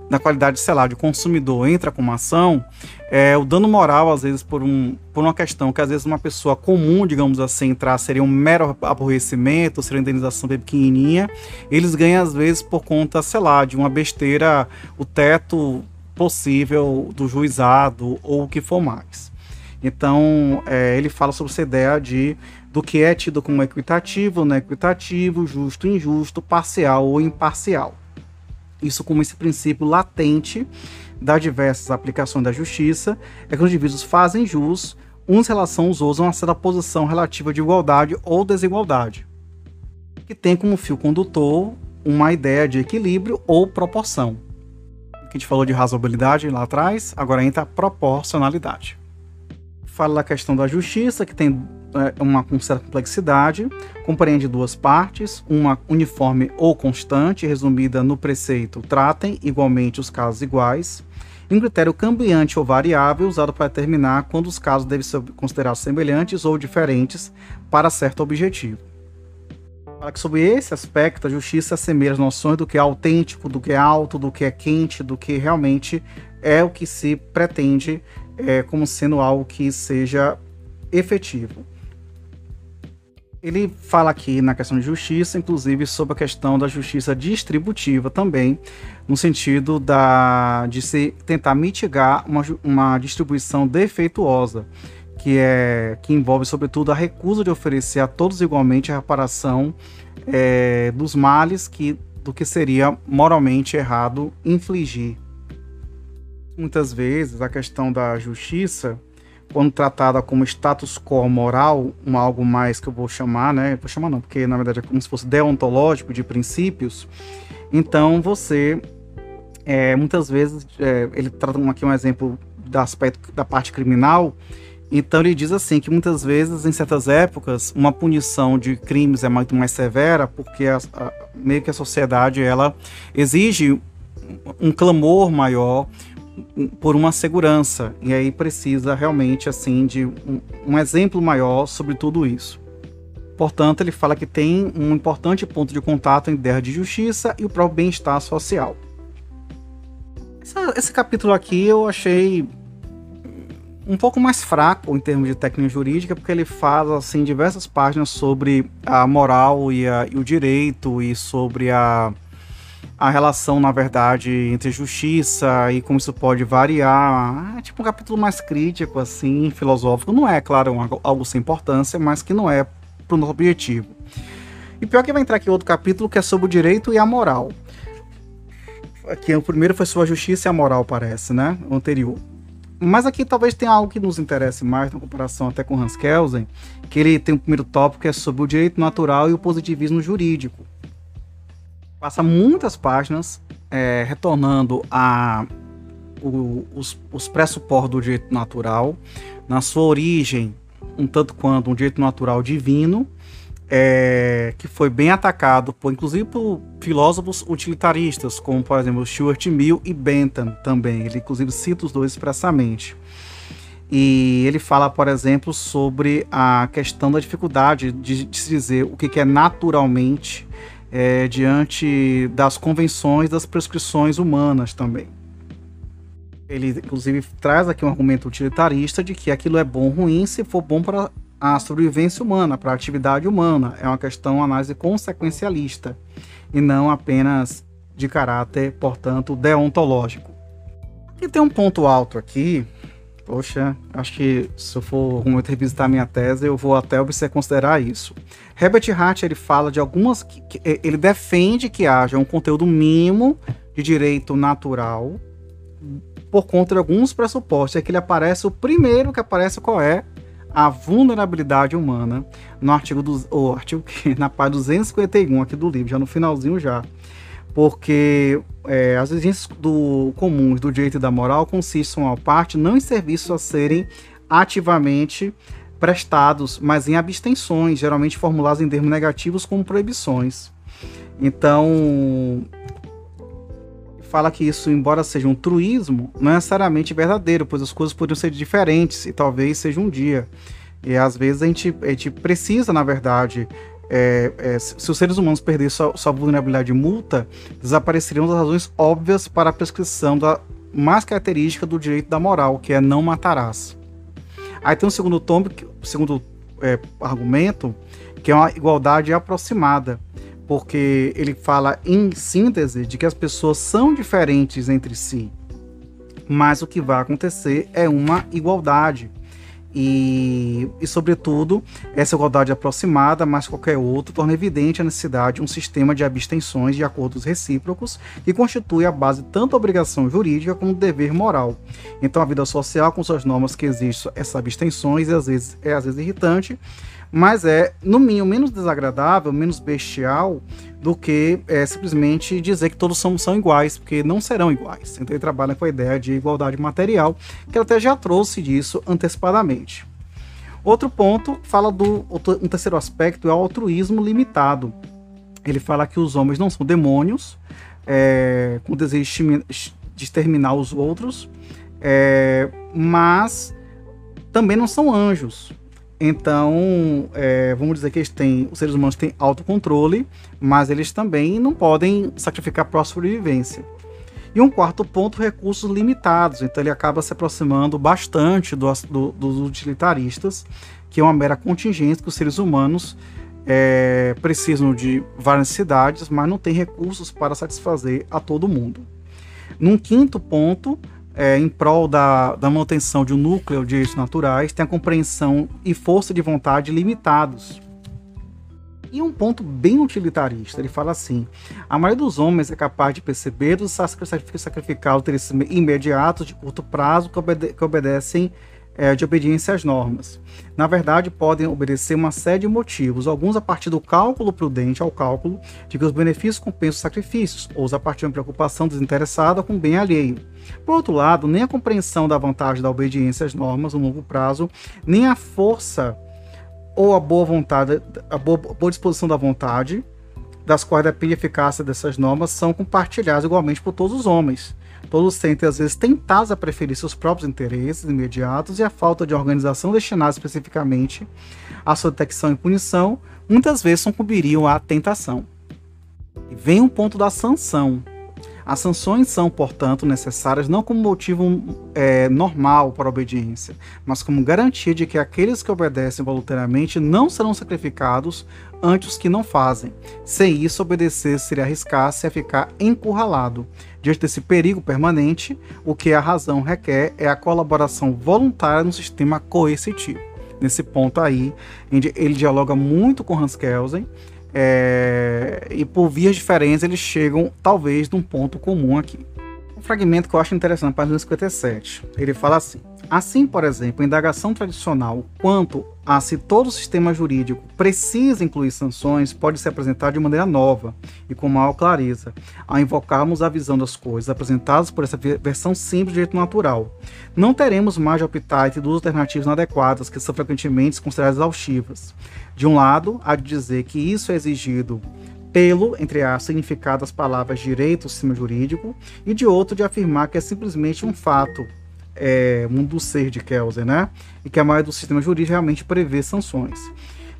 na qualidade, sei lá, de consumidor entra com uma ação, é, o dano moral, às vezes, por, um, por uma questão que às vezes uma pessoa comum, digamos assim, entrar seria um mero aborrecimento, seria uma indenização bem pequenininha, eles ganham, às vezes, por conta, sei lá, de uma besteira, o teto possível do juizado ou o que for mais. Então, é, ele fala sobre essa ideia de do que é tido como equitativo, não equitativo, justo, injusto, parcial ou imparcial. Isso como esse princípio latente das diversas aplicações da justiça é que os indivíduos fazem jus uns em relação aos outros a uma certa posição relativa de igualdade ou desigualdade, que tem como fio condutor uma ideia de equilíbrio ou proporção. Que a gente falou de razoabilidade lá atrás, agora entra a proporcionalidade. Fala da questão da justiça, que tem uma com certa complexidade, compreende duas partes, uma uniforme ou constante, resumida no preceito tratem igualmente os casos iguais, e um critério cambiante ou variável usado para determinar quando os casos devem ser considerados semelhantes ou diferentes para certo objetivo. Para que sobre esse aspecto a justiça assemelha as noções do que é autêntico, do que é alto, do que é quente, do que realmente é o que se pretende é, como sendo algo que seja efetivo. Ele fala aqui na questão de justiça, inclusive sobre a questão da justiça distributiva também, no sentido da, de se tentar mitigar uma, uma distribuição defeituosa, que, é, que envolve, sobretudo, a recusa de oferecer a todos igualmente a reparação é, dos males que, do que seria moralmente errado infligir. Muitas vezes a questão da justiça quando tratada como status quo moral, um algo mais que eu vou chamar, né? Vou chamar não, porque na verdade é como se fosse deontológico de princípios. Então você, é, muitas vezes, é, ele trata aqui um exemplo do aspecto da parte criminal. Então ele diz assim que muitas vezes, em certas épocas, uma punição de crimes é muito mais severa, porque a, a, meio que a sociedade ela exige um clamor maior, por uma segurança e aí precisa realmente assim de um, um, exemplo maior sobre tudo isso. Portanto, ele fala que tem um importante ponto de contato entre ideia de justiça e o próprio bem-estar social. Esse capítulo aqui eu achei um pouco mais fraco em termos de técnica jurídica, porque ele fala assim diversas páginas sobre a moral e, a, e o direito e sobre a a relação, na verdade, entre justiça e como isso pode variar. É tipo um capítulo mais crítico, assim, filosófico. Não é, claro, algo sem importância, mas que não é para o nosso objetivo. E pior que vai entrar aqui outro capítulo que é sobre o direito e a moral. Aqui o primeiro foi sobre a justiça e a moral, parece, né? O anterior. Mas aqui talvez tenha algo que nos interesse mais na comparação até com Hans Kelsen, que ele tem um primeiro tópico que é sobre o direito natural e o positivismo jurídico. Passa muitas páginas é, retornando a o, os, os pressupostos do direito natural, na sua origem, um tanto quanto um direito natural divino, é, que foi bem atacado, por, inclusive por filósofos utilitaristas, como por exemplo Stuart Mill e Bentham também. Ele inclusive cita os dois expressamente. E ele fala, por exemplo, sobre a questão da dificuldade de, de se dizer o que, que é naturalmente é, diante das convenções, das prescrições humanas também. Ele, inclusive, traz aqui um argumento utilitarista de que aquilo é bom ou ruim se for bom para a sobrevivência humana, para a atividade humana. É uma questão, análise consequencialista e não apenas de caráter, portanto, deontológico. E tem um ponto alto aqui. Poxa, acho que se eu for momento revisitar minha tese, eu vou até observar considerar isso. Herbert Hart ele fala de algumas. Que, ele defende que haja um conteúdo mínimo de direito natural por conta de alguns pressupostos. É que ele aparece, o primeiro que aparece qual é? A vulnerabilidade humana, no artigo, do, o artigo que, na página 251 aqui do livro, já no finalzinho já. Porque é, as exigências do, comuns do direito e da moral consistem, a parte, não em serviços a serem ativamente prestados, mas em abstenções, geralmente formuladas em termos negativos como proibições. Então, fala que isso, embora seja um truísmo, não é necessariamente verdadeiro, pois as coisas poderiam ser diferentes e talvez seja um dia. E às vezes a gente, a gente precisa, na verdade, é, é, se os seres humanos perderem sua, sua vulnerabilidade de multa, desapareceriam as razões óbvias para a prescrição da mais característica do direito da moral, que é não matarás. Aí tem um segundo tom, segundo é, argumento, que é uma igualdade aproximada porque ele fala em síntese de que as pessoas são diferentes entre si, mas o que vai acontecer é uma igualdade. E, e, sobretudo, essa igualdade aproximada, mais qualquer outro, torna evidente a necessidade de um sistema de abstenções de acordos recíprocos que constitui a base tanto da obrigação jurídica como do dever moral. Então, a vida social, com suas normas que existem essas abstenções, às vezes, é às vezes irritante, mas é, no mínimo, menos desagradável, menos bestial do que é, simplesmente dizer que todos são, são iguais, porque não serão iguais. Então ele trabalha com a ideia de igualdade material, que ele até já trouxe disso antecipadamente. Outro ponto fala do um terceiro aspecto é o altruísmo limitado. Ele fala que os homens não são demônios, é, com desejo de exterminar os outros, é, mas também não são anjos. Então, é, vamos dizer que eles têm, os seres humanos têm autocontrole, mas eles também não podem sacrificar para a sobrevivência. E um quarto ponto, recursos limitados. Então, ele acaba se aproximando bastante do, do, dos utilitaristas, que é uma mera contingência que os seres humanos é, precisam de várias cidades, mas não têm recursos para satisfazer a todo mundo. Num quinto ponto, é, em prol da, da manutenção de um núcleo de direitos naturais, tem a compreensão e força de vontade limitados. E um ponto bem utilitarista, ele fala assim: a maioria dos homens é capaz de perceber os sacrificar interesses imediatos de curto prazo que, obede que obedecem é, de obediência às normas. Na verdade, podem obedecer uma série de motivos, alguns a partir do cálculo prudente ao cálculo de que os benefícios compensam os sacrifícios, outros a partir de uma preocupação desinteressada com o bem alheio. Por outro lado, nem a compreensão da vantagem da obediência às normas no longo prazo, nem a força ou a boa vontade, a boa, boa disposição da vontade, das quais depende a eficácia dessas normas, são compartilhadas igualmente por todos os homens Todos sentem, às vezes, tentados a preferir seus próprios interesses imediatos e a falta de organização destinada especificamente à sua detecção e punição, muitas vezes sucumbiriam à tentação. E vem um ponto da sanção. As sanções são, portanto, necessárias não como motivo é, normal para a obediência, mas como garantia de que aqueles que obedecem voluntariamente não serão sacrificados ante os que não fazem. Sem isso, obedecer seria arriscar-se a ficar encurralado. Diante desse perigo permanente, o que a razão requer é a colaboração voluntária no sistema coercitivo. nesse ponto aí, ele dialoga muito com Hans Kelsen, é, e por vias diferentes eles chegam talvez num ponto comum aqui. Um fragmento que eu acho interessante, página 57. Ele fala assim: Assim, por exemplo, a indagação tradicional quanto a se todo o sistema jurídico precisa incluir sanções pode ser apresentada de maneira nova e com maior clareza, ao invocarmos a visão das coisas apresentadas por essa versão simples de direito natural. Não teremos mais de optar entre duas alternativas inadequadas que são frequentemente consideradas exaustivas. De um lado, há de dizer que isso é exigido pelo, entre as significado das palavras direito sistema jurídico, e de outro de afirmar que é simplesmente um fato, é, um do ser de Kelsen, né? E que a maioria do sistema jurídico realmente prevê sanções.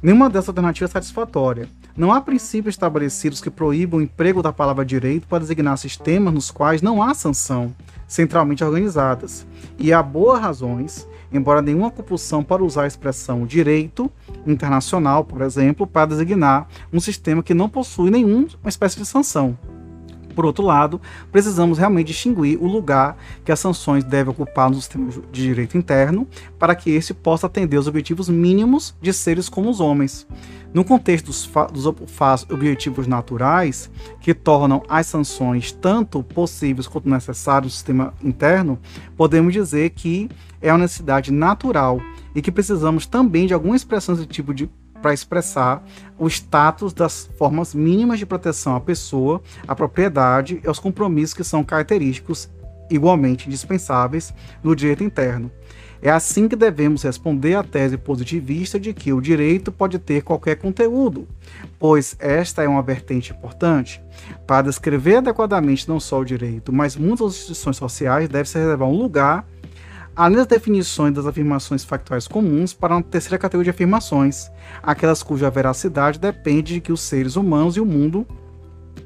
Nenhuma dessas alternativas é satisfatória. Não há princípios estabelecidos que proíbam o emprego da palavra direito para designar sistemas nos quais não há sanção centralmente organizadas. E há boas razões, embora nenhuma compulsão para usar a expressão direito internacional, por exemplo, para designar um sistema que não possui nenhuma espécie de sanção. Por outro lado, precisamos realmente distinguir o lugar que as sanções devem ocupar no sistema de direito interno para que este possa atender os objetivos mínimos de seres como os homens. No contexto dos, dos objetivos naturais, que tornam as sanções tanto possíveis quanto necessárias no sistema interno, podemos dizer que é uma necessidade natural e que precisamos também de alguma expressão desse tipo de para expressar o status das formas mínimas de proteção à pessoa, à propriedade e aos compromissos que são característicos igualmente indispensáveis no direito interno. É assim que devemos responder à tese positivista de que o direito pode ter qualquer conteúdo, pois esta é uma vertente importante. Para descrever adequadamente não só o direito, mas muitas instituições sociais, deve-se reservar um lugar além das definições das afirmações factuais comuns, para uma terceira categoria de afirmações, aquelas cuja veracidade depende de que os seres humanos e o mundo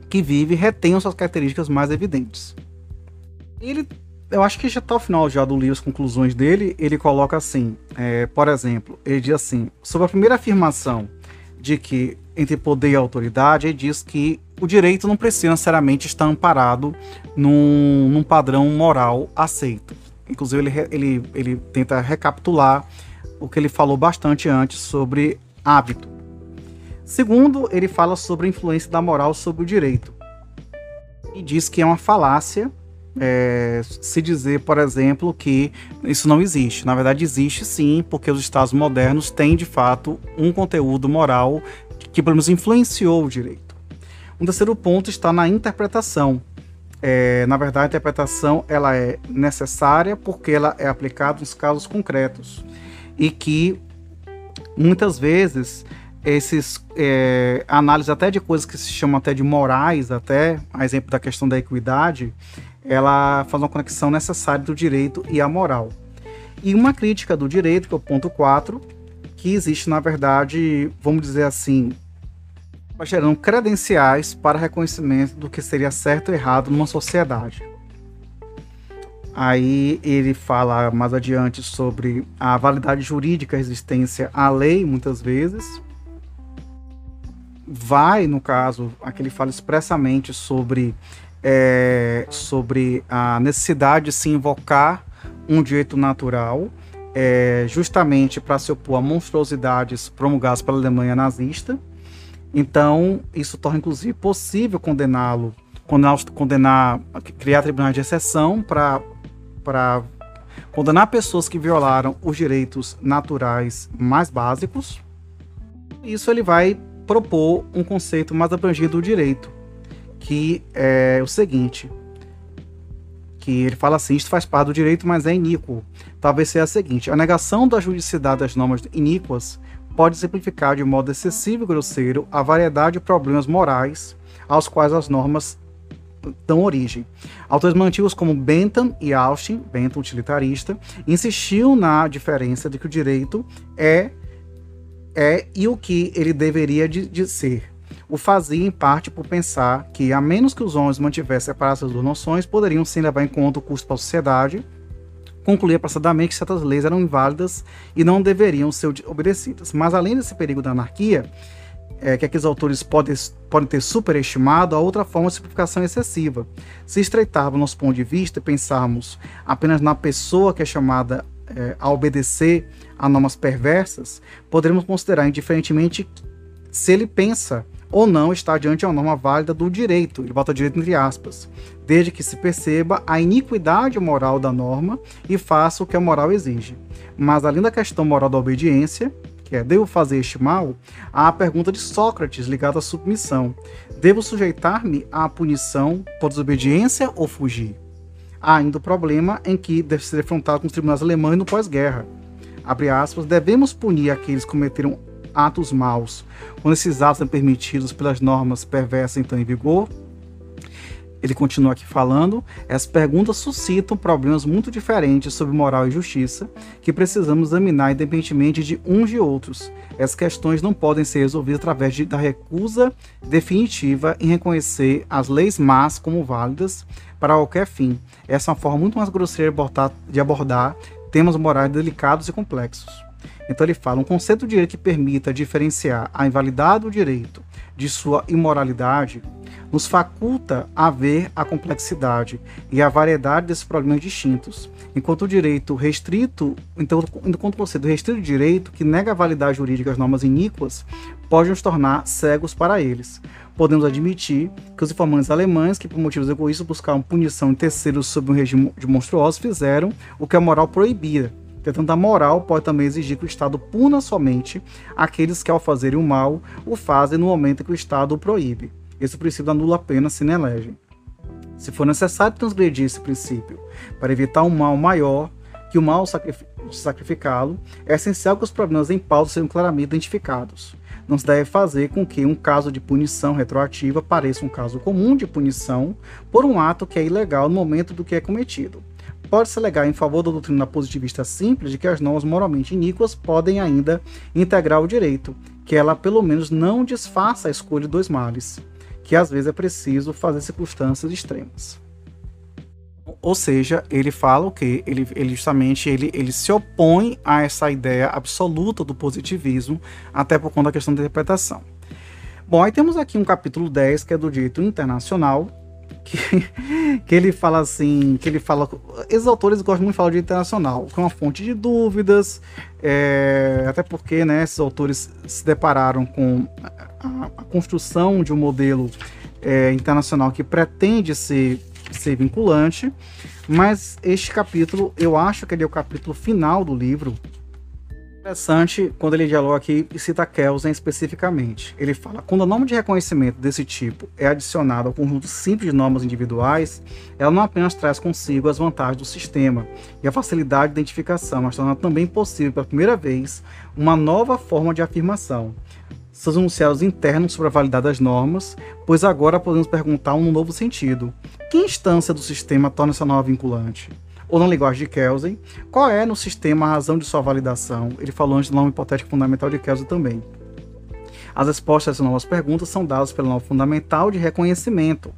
que vive retenham suas características mais evidentes. Ele, eu acho que já está ao final já do livro, as conclusões dele, ele coloca assim, é, por exemplo, ele diz assim, sobre a primeira afirmação de que entre poder e autoridade, ele diz que o direito não precisa necessariamente estar amparado num, num padrão moral aceito Inclusive, ele, ele, ele tenta recapitular o que ele falou bastante antes sobre hábito. Segundo, ele fala sobre a influência da moral sobre o direito. E diz que é uma falácia é, se dizer, por exemplo, que isso não existe. Na verdade, existe sim, porque os Estados modernos têm de fato um conteúdo moral que, pelo menos, influenciou o direito. Um terceiro ponto está na interpretação é, na verdade, a interpretação ela é necessária porque ela é aplicada nos casos concretos e que muitas vezes esses é, análises até de coisas que se chamam até de morais, até a exemplo da questão da equidade, ela faz uma conexão necessária do direito e a moral. E uma crítica do direito, que é o ponto 4, que existe, na verdade, vamos dizer assim, gerando credenciais para reconhecimento do que seria certo ou errado numa sociedade. Aí ele fala mais adiante sobre a validade jurídica, a resistência à lei, muitas vezes. Vai, no caso, aqui ele fala expressamente sobre, é, sobre a necessidade de se invocar um direito natural, é, justamente para se opor a monstruosidades promulgadas pela Alemanha nazista então, isso torna inclusive possível condená-lo, condenar, condenar, criar tribunais de exceção para condenar pessoas que violaram os direitos naturais mais básicos. Isso ele vai propor um conceito mais abrangido do direito, que é o seguinte, que ele fala assim, isto faz parte do direito, mas é iníquo. Talvez seja a seguinte, a negação da juridicidade das normas iníquas pode simplificar de modo excessivo e grosseiro a variedade de problemas morais aos quais as normas dão origem. Autores antigos como Bentham e Austin, Bentham utilitarista, insistiu na diferença de que o direito é é e o que ele deveria de, de ser. O fazia em parte por pensar que, a menos que os homens mantivessem separadas as duas noções, poderiam sim levar em conta o custo para a sociedade concluía apressadamente que certas leis eram inválidas e não deveriam ser obedecidas. Mas além desse perigo da anarquia, é, que aqueles autores podem, podem ter superestimado, a outra forma de simplificação excessiva. Se estreitarmos nosso ponto de vista e pensarmos apenas na pessoa que é chamada é, a obedecer a normas perversas, poderemos considerar indiferentemente se ele pensa ou não está diante de uma norma válida do direito, ele bota direito entre aspas, desde que se perceba a iniquidade moral da norma e faça o que a moral exige. Mas além da questão moral da obediência, que é devo fazer este mal, há a pergunta de Sócrates ligada à submissão. Devo sujeitar-me à punição por desobediência ou fugir? Há ainda o problema em que deve ser afrontado com os tribunais alemães no pós-guerra. Aspas, devemos punir aqueles que cometeram atos maus, quando esses atos são permitidos pelas normas perversas então em vigor, ele continua aqui falando, as perguntas suscitam problemas muito diferentes sobre moral e justiça, que precisamos examinar independentemente de uns e outros. Essas questões não podem ser resolvidas através de, da recusa definitiva em reconhecer as leis más como válidas para qualquer fim. Essa é uma forma muito mais grosseira de abordar temas morais delicados e complexos. Então ele fala um conceito de direito que permita diferenciar a invalidade do direito de sua imoralidade nos faculta a ver a complexidade e a variedade desses problemas distintos, enquanto o direito restrito, então, enquanto o conceito restrito direito, que nega a validade jurídica às normas iníquas, pode nos tornar cegos para eles. Podemos admitir que os informantes alemães, que por motivos egoístas buscavam punição em terceiros sob um regime de monstruosos, fizeram o que a moral proibia, Portanto, a moral pode também exigir que o Estado puna somente aqueles que, ao fazerem o mal, o fazem no momento em que o Estado o proíbe. Esse princípio anula a pena se não elegem. Se for necessário transgredir esse princípio para evitar um mal maior que o mal sacrificá-lo, é essencial que os problemas em pauta sejam claramente identificados. Não se deve fazer com que um caso de punição retroativa pareça um caso comum de punição por um ato que é ilegal no momento do que é cometido pode-se alegar em favor da doutrina positivista simples de que as normas moralmente iníquas podem ainda integrar o direito, que ela pelo menos não desfaça a escolha dos males, que às vezes é preciso fazer circunstâncias extremas. Ou seja, ele fala o que ele, ele justamente ele, ele se opõe a essa ideia absoluta do positivismo, até por conta da questão da interpretação. Bom, aí temos aqui um capítulo 10, que é do direito internacional, que, que ele fala assim, que ele fala, esses autores gostam muito de falar de internacional, que é uma fonte de dúvidas, é, até porque, né, esses autores se depararam com a, a construção de um modelo é, internacional que pretende ser, ser vinculante, mas este capítulo, eu acho que ele é o capítulo final do livro, interessante quando ele dialoga aqui e cita Kelsen especificamente. Ele fala: quando a norma de reconhecimento desse tipo é adicionada ao conjunto simples de normas individuais, ela não apenas traz consigo as vantagens do sistema e a facilidade de identificação, mas torna também possível pela primeira vez uma nova forma de afirmação. Seus enunciados internos sobre a validade das normas, pois agora podemos perguntar um novo sentido: que instância do sistema torna essa norma vinculante? Ou na linguagem de Kelsen. Qual é no sistema a razão de sua validação? Ele falou antes do nome hipotético fundamental de Kelsen também. As respostas a essas novas perguntas são dadas pelo nome fundamental de reconhecimento,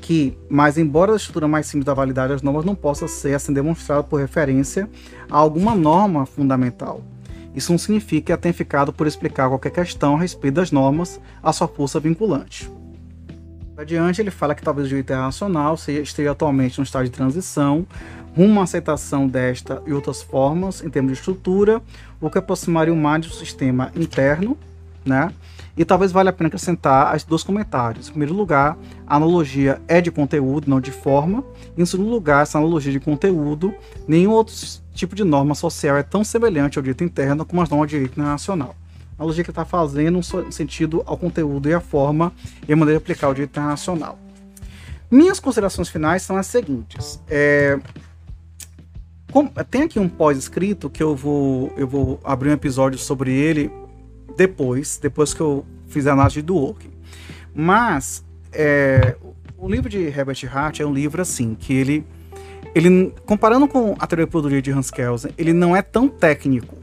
que, mas embora a estrutura mais simples da validade das normas não possa ser assim demonstrada por referência a alguma norma fundamental. Isso não significa que ela tenha ficado por explicar qualquer questão a respeito das normas a sua força vinculante. Adiante, ele fala que talvez o direito internacional esteja atualmente no estado de transição, rumo à aceitação desta e outras formas em termos de estrutura, o que aproximaria o mais do sistema interno, né? E talvez valha a pena acrescentar dois comentários. Em primeiro lugar, a analogia é de conteúdo, não de forma. Em segundo lugar, essa analogia de conteúdo, nenhum outro tipo de norma social é tão semelhante ao direito interno como as normas de direito internacional. A analogia que está fazendo no sentido ao conteúdo e à forma e a maneira de aplicar o direito internacional. Minhas considerações finais são as seguintes. É, tem aqui um pós-escrito que eu vou, eu vou abrir um episódio sobre ele depois, depois que eu fizer a análise do work. Mas é, o livro de Herbert Hart é um livro assim que ele, ele comparando com a teoria produtiva de Hans Kelsen, ele não é tão técnico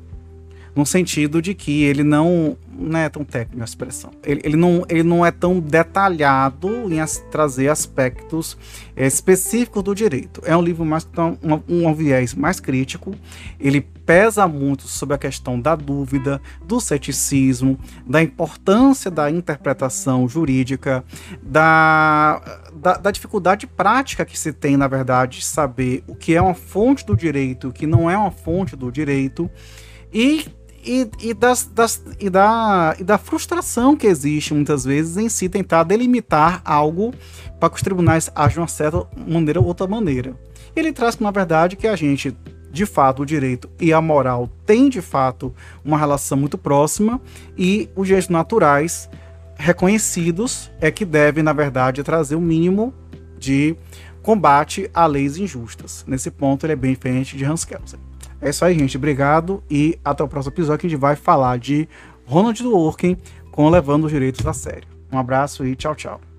no sentido de que ele não não é tão técnico a expressão. Ele, ele, não, ele não é tão detalhado em as, trazer aspectos é, específicos do direito. É um livro mais tão, um, um viés mais crítico. Ele pesa muito sobre a questão da dúvida, do ceticismo, da importância da interpretação jurídica, da, da, da dificuldade prática que se tem, na verdade, de saber o que é uma fonte do direito, o que não é uma fonte do direito. E e, e, das, das, e, da, e da frustração que existe muitas vezes em se tentar delimitar algo para que os tribunais agem de uma certa maneira ou outra maneira. Ele traz na verdade, que a gente, de fato, o direito e a moral têm, de fato, uma relação muito próxima e os direitos naturais reconhecidos é que devem, na verdade, trazer o mínimo de combate a leis injustas. Nesse ponto, ele é bem diferente de Hans Kelsen. É isso aí, gente. Obrigado e até o próximo episódio que a gente vai falar de Ronald Dworkin com Levando os Direitos a Sério. Um abraço e tchau, tchau.